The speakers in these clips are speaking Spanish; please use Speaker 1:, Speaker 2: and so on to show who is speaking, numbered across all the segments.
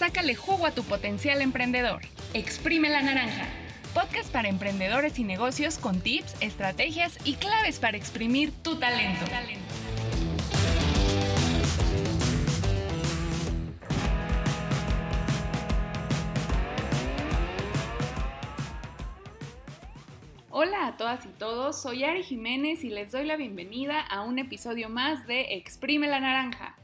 Speaker 1: sácale jugo a tu potencial emprendedor. Exprime la naranja. Podcast para emprendedores y negocios con tips, estrategias y claves para exprimir tu talento. Hola a todas y todos, soy Ari Jiménez y les doy la bienvenida a un episodio más de Exprime la Naranja.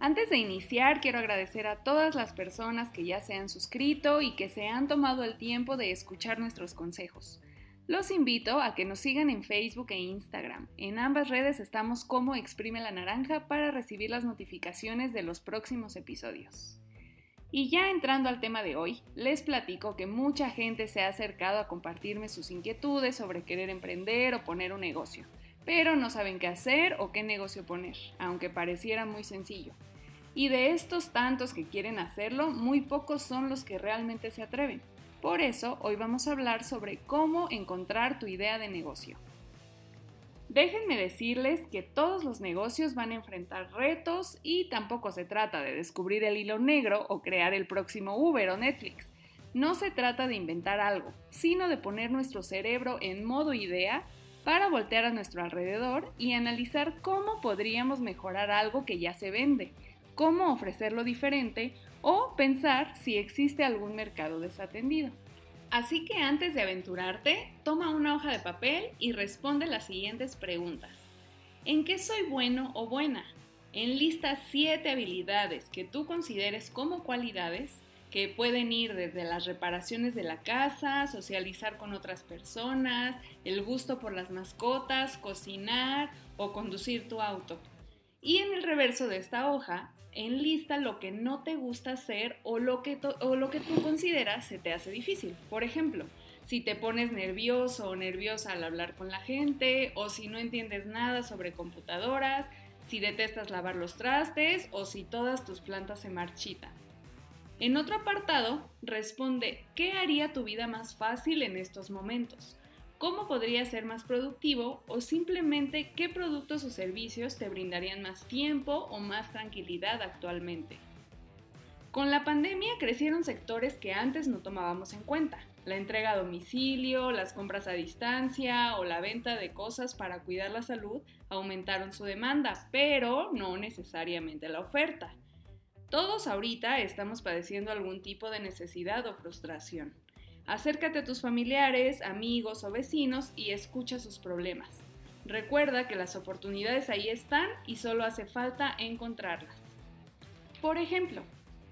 Speaker 1: Antes de iniciar, quiero agradecer a todas las personas que ya se han suscrito y que se han tomado el tiempo de escuchar nuestros consejos. Los invito a que nos sigan en Facebook e Instagram. En ambas redes estamos como Exprime la Naranja para recibir las notificaciones de los próximos episodios. Y ya entrando al tema de hoy, les platico que mucha gente se ha acercado a compartirme sus inquietudes sobre querer emprender o poner un negocio, pero no saben qué hacer o qué negocio poner, aunque pareciera muy sencillo. Y de estos tantos que quieren hacerlo, muy pocos son los que realmente se atreven. Por eso, hoy vamos a hablar sobre cómo encontrar tu idea de negocio. Déjenme decirles que todos los negocios van a enfrentar retos y tampoco se trata de descubrir el hilo negro o crear el próximo Uber o Netflix. No se trata de inventar algo, sino de poner nuestro cerebro en modo idea para voltear a nuestro alrededor y analizar cómo podríamos mejorar algo que ya se vende, cómo ofrecerlo diferente o pensar si existe algún mercado desatendido. Así que antes de aventurarte, toma una hoja de papel y responde las siguientes preguntas. ¿En qué soy bueno o buena? Enlista siete habilidades que tú consideres como cualidades que pueden ir desde las reparaciones de la casa, socializar con otras personas, el gusto por las mascotas, cocinar o conducir tu auto. Y en el reverso de esta hoja, enlista lo que no te gusta hacer o lo que, o lo que tú consideras se te hace difícil. Por ejemplo, si te pones nervioso o nerviosa al hablar con la gente, o si no entiendes nada sobre computadoras, si detestas lavar los trastes o si todas tus plantas se marchitan. En otro apartado, responde ¿qué haría tu vida más fácil en estos momentos? cómo podría ser más productivo o simplemente qué productos o servicios te brindarían más tiempo o más tranquilidad actualmente. Con la pandemia crecieron sectores que antes no tomábamos en cuenta. La entrega a domicilio, las compras a distancia o la venta de cosas para cuidar la salud aumentaron su demanda, pero no necesariamente la oferta. Todos ahorita estamos padeciendo algún tipo de necesidad o frustración. Acércate a tus familiares, amigos o vecinos y escucha sus problemas. Recuerda que las oportunidades ahí están y solo hace falta encontrarlas. Por ejemplo,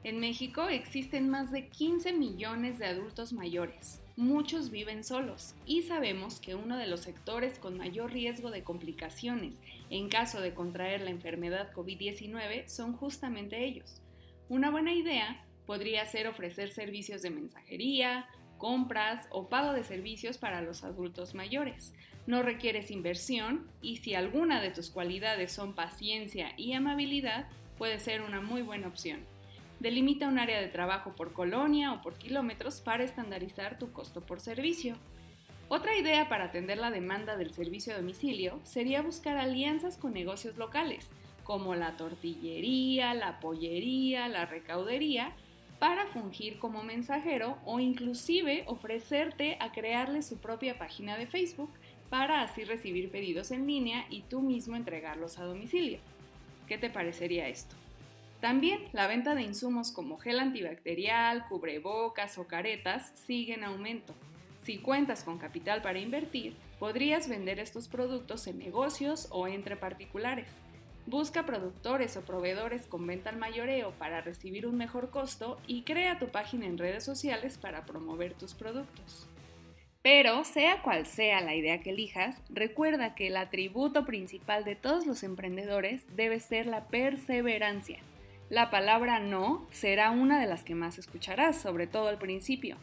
Speaker 1: en México existen más de 15 millones de adultos mayores. Muchos viven solos y sabemos que uno de los sectores con mayor riesgo de complicaciones en caso de contraer la enfermedad COVID-19 son justamente ellos. Una buena idea podría ser ofrecer servicios de mensajería, compras o pago de servicios para los adultos mayores. No requieres inversión y si alguna de tus cualidades son paciencia y amabilidad, puede ser una muy buena opción. Delimita un área de trabajo por colonia o por kilómetros para estandarizar tu costo por servicio. Otra idea para atender la demanda del servicio a domicilio sería buscar alianzas con negocios locales, como la tortillería, la pollería, la recaudería, para fungir como mensajero o inclusive ofrecerte a crearle su propia página de Facebook para así recibir pedidos en línea y tú mismo entregarlos a domicilio. ¿Qué te parecería esto? También la venta de insumos como gel antibacterial, cubrebocas o caretas sigue en aumento. Si cuentas con capital para invertir, podrías vender estos productos en negocios o entre particulares. Busca productores o proveedores con venta al mayoreo para recibir un mejor costo y crea tu página en redes sociales para promover tus productos. Pero, sea cual sea la idea que elijas, recuerda que el atributo principal de todos los emprendedores debe ser la perseverancia. La palabra no será una de las que más escucharás, sobre todo al principio,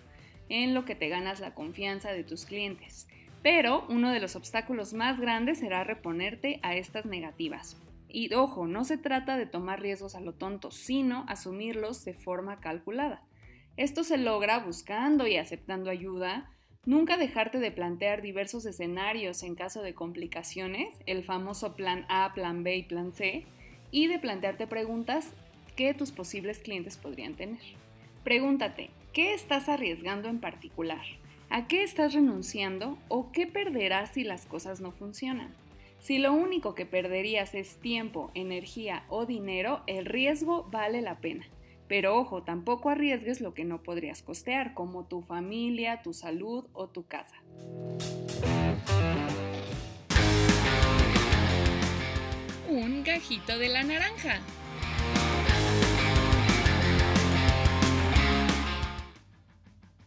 Speaker 1: en lo que te ganas la confianza de tus clientes. Pero uno de los obstáculos más grandes será reponerte a estas negativas, y ojo, no se trata de tomar riesgos a lo tonto, sino asumirlos de forma calculada. Esto se logra buscando y aceptando ayuda, nunca dejarte de plantear diversos escenarios en caso de complicaciones, el famoso plan A, plan B y plan C, y de plantearte preguntas que tus posibles clientes podrían tener. Pregúntate, ¿qué estás arriesgando en particular? ¿A qué estás renunciando o qué perderás si las cosas no funcionan? Si lo único que perderías es tiempo, energía o dinero, el riesgo vale la pena. Pero ojo, tampoco arriesgues lo que no podrías costear, como tu familia, tu salud o tu casa. Un gajito de la naranja.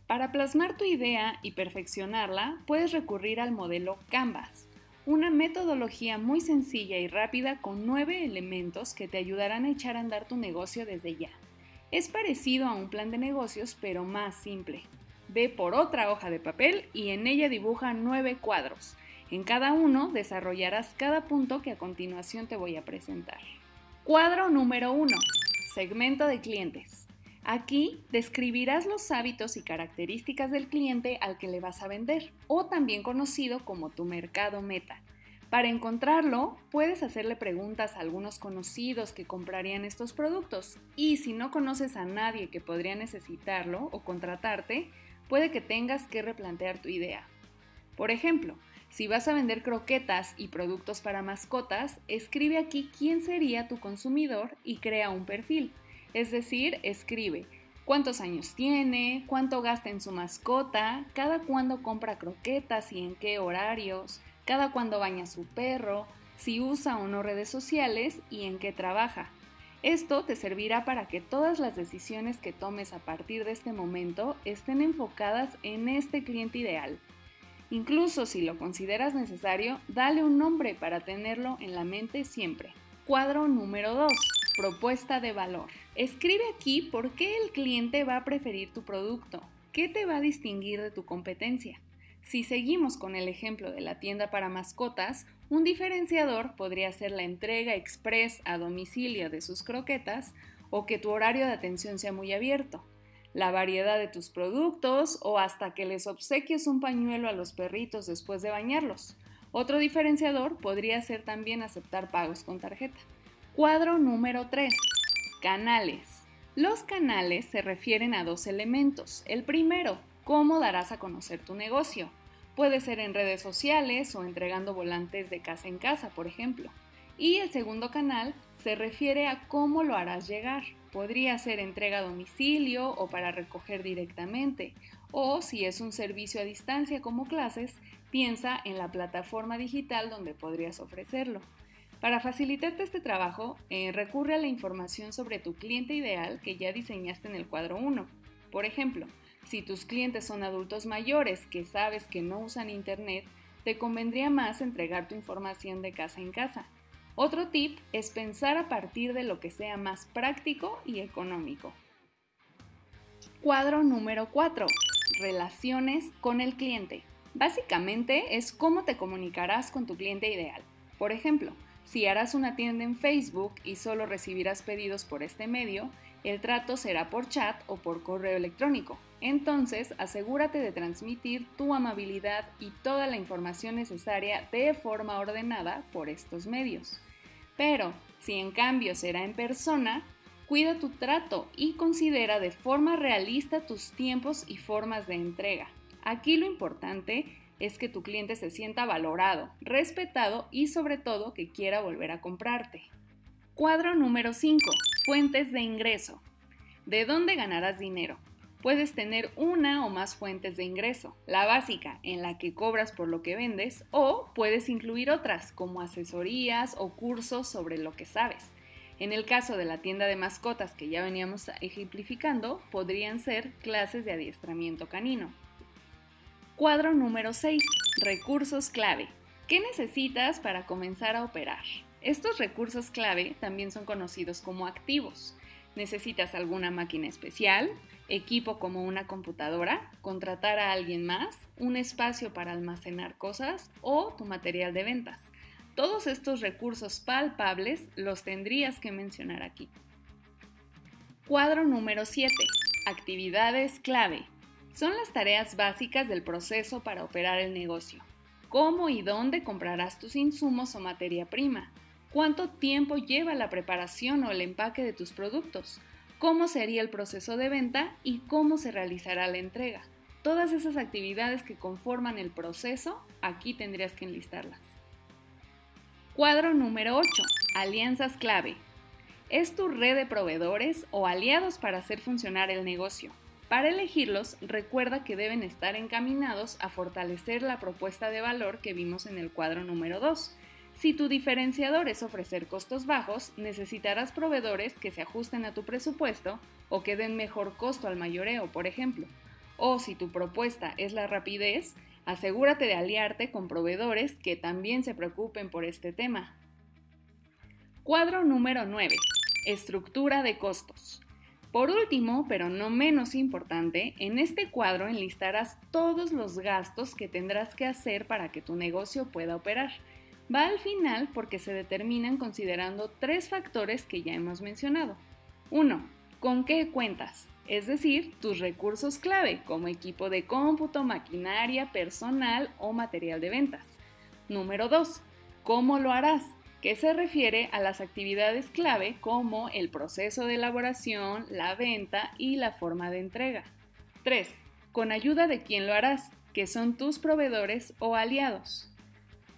Speaker 1: Para plasmar tu idea y perfeccionarla, puedes recurrir al modelo Canvas, una metodología muy sencilla y rápida con nueve elementos que te ayudarán a echar a andar tu negocio desde ya. Es parecido a un plan de negocios, pero más simple. Ve por otra hoja de papel y en ella dibuja nueve cuadros. En cada uno desarrollarás cada punto que a continuación te voy a presentar. Cuadro número 1. Segmento de clientes. Aquí describirás los hábitos y características del cliente al que le vas a vender, o también conocido como tu mercado meta. Para encontrarlo, puedes hacerle preguntas a algunos conocidos que comprarían estos productos y si no conoces a nadie que podría necesitarlo o contratarte, puede que tengas que replantear tu idea. Por ejemplo, si vas a vender croquetas y productos para mascotas, escribe aquí quién sería tu consumidor y crea un perfil. Es decir, escribe cuántos años tiene, cuánto gasta en su mascota, cada cuándo compra croquetas y en qué horarios, cada cuándo baña a su perro, si usa o no redes sociales y en qué trabaja. Esto te servirá para que todas las decisiones que tomes a partir de este momento estén enfocadas en este cliente ideal. Incluso si lo consideras necesario, dale un nombre para tenerlo en la mente siempre. Cuadro número 2. Propuesta de valor. Escribe aquí por qué el cliente va a preferir tu producto, qué te va a distinguir de tu competencia. Si seguimos con el ejemplo de la tienda para mascotas, un diferenciador podría ser la entrega express a domicilio de sus croquetas o que tu horario de atención sea muy abierto, la variedad de tus productos o hasta que les obsequies un pañuelo a los perritos después de bañarlos. Otro diferenciador podría ser también aceptar pagos con tarjeta. Cuadro número 3. Canales. Los canales se refieren a dos elementos. El primero, cómo darás a conocer tu negocio. Puede ser en redes sociales o entregando volantes de casa en casa, por ejemplo. Y el segundo canal se refiere a cómo lo harás llegar. Podría ser entrega a domicilio o para recoger directamente. O si es un servicio a distancia como clases, piensa en la plataforma digital donde podrías ofrecerlo. Para facilitarte este trabajo, eh, recurre a la información sobre tu cliente ideal que ya diseñaste en el cuadro 1. Por ejemplo, si tus clientes son adultos mayores que sabes que no usan Internet, te convendría más entregar tu información de casa en casa. Otro tip es pensar a partir de lo que sea más práctico y económico. Cuadro número 4. Relaciones con el cliente. Básicamente es cómo te comunicarás con tu cliente ideal. Por ejemplo, si harás una tienda en Facebook y solo recibirás pedidos por este medio, el trato será por chat o por correo electrónico. Entonces, asegúrate de transmitir tu amabilidad y toda la información necesaria de forma ordenada por estos medios. Pero, si en cambio será en persona, cuida tu trato y considera de forma realista tus tiempos y formas de entrega. Aquí lo importante es que tu cliente se sienta valorado, respetado y sobre todo que quiera volver a comprarte. Cuadro número 5. Fuentes de ingreso. ¿De dónde ganarás dinero? Puedes tener una o más fuentes de ingreso, la básica en la que cobras por lo que vendes o puedes incluir otras como asesorías o cursos sobre lo que sabes. En el caso de la tienda de mascotas que ya veníamos ejemplificando, podrían ser clases de adiestramiento canino. Cuadro número 6. Recursos clave. ¿Qué necesitas para comenzar a operar? Estos recursos clave también son conocidos como activos. Necesitas alguna máquina especial, equipo como una computadora, contratar a alguien más, un espacio para almacenar cosas o tu material de ventas. Todos estos recursos palpables los tendrías que mencionar aquí. Cuadro número 7. Actividades clave. Son las tareas básicas del proceso para operar el negocio. ¿Cómo y dónde comprarás tus insumos o materia prima? ¿Cuánto tiempo lleva la preparación o el empaque de tus productos? cómo sería el proceso de venta y cómo se realizará la entrega. Todas esas actividades que conforman el proceso, aquí tendrías que enlistarlas. Cuadro número 8. Alianzas clave. Es tu red de proveedores o aliados para hacer funcionar el negocio. Para elegirlos, recuerda que deben estar encaminados a fortalecer la propuesta de valor que vimos en el cuadro número 2. Si tu diferenciador es ofrecer costos bajos, necesitarás proveedores que se ajusten a tu presupuesto o que den mejor costo al mayoreo, por ejemplo. O si tu propuesta es la rapidez, asegúrate de aliarte con proveedores que también se preocupen por este tema. Cuadro número 9. Estructura de costos. Por último, pero no menos importante, en este cuadro enlistarás todos los gastos que tendrás que hacer para que tu negocio pueda operar. Va al final porque se determinan considerando tres factores que ya hemos mencionado. 1. ¿Con qué cuentas? Es decir, tus recursos clave como equipo de cómputo, maquinaria, personal o material de ventas. Número 2. ¿Cómo lo harás? Que se refiere a las actividades clave como el proceso de elaboración, la venta y la forma de entrega. 3. Con ayuda de quién lo harás, que son tus proveedores o aliados.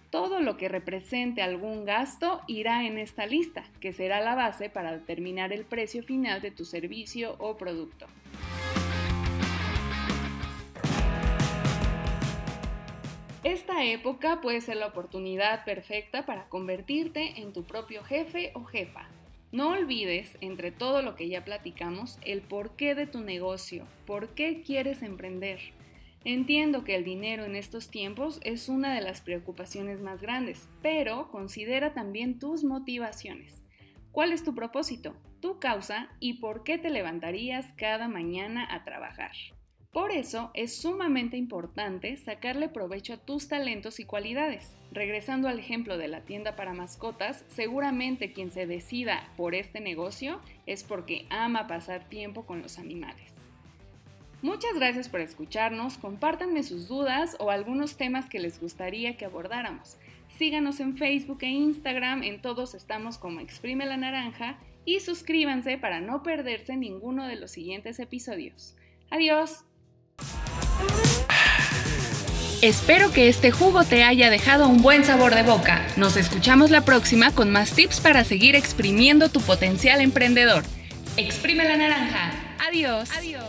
Speaker 1: Todo lo que represente algún gasto irá en esta lista, que será la base para determinar el precio final de tu servicio o producto. Esta época puede ser la oportunidad perfecta para convertirte en tu propio jefe o jefa. No olvides, entre todo lo que ya platicamos, el porqué de tu negocio, por qué quieres emprender. Entiendo que el dinero en estos tiempos es una de las preocupaciones más grandes, pero considera también tus motivaciones. ¿Cuál es tu propósito, tu causa y por qué te levantarías cada mañana a trabajar? Por eso es sumamente importante sacarle provecho a tus talentos y cualidades. Regresando al ejemplo de la tienda para mascotas, seguramente quien se decida por este negocio es porque ama pasar tiempo con los animales. Muchas gracias por escucharnos, compártanme sus dudas o algunos temas que les gustaría que abordáramos. Síganos en Facebook e Instagram, en todos estamos como Exprime la Naranja y suscríbanse para no perderse ninguno de los siguientes episodios. Adiós.
Speaker 2: Espero que este jugo te haya dejado un buen sabor de boca. Nos escuchamos la próxima con más tips para seguir exprimiendo tu potencial emprendedor. Exprime la naranja. Adiós. Adiós.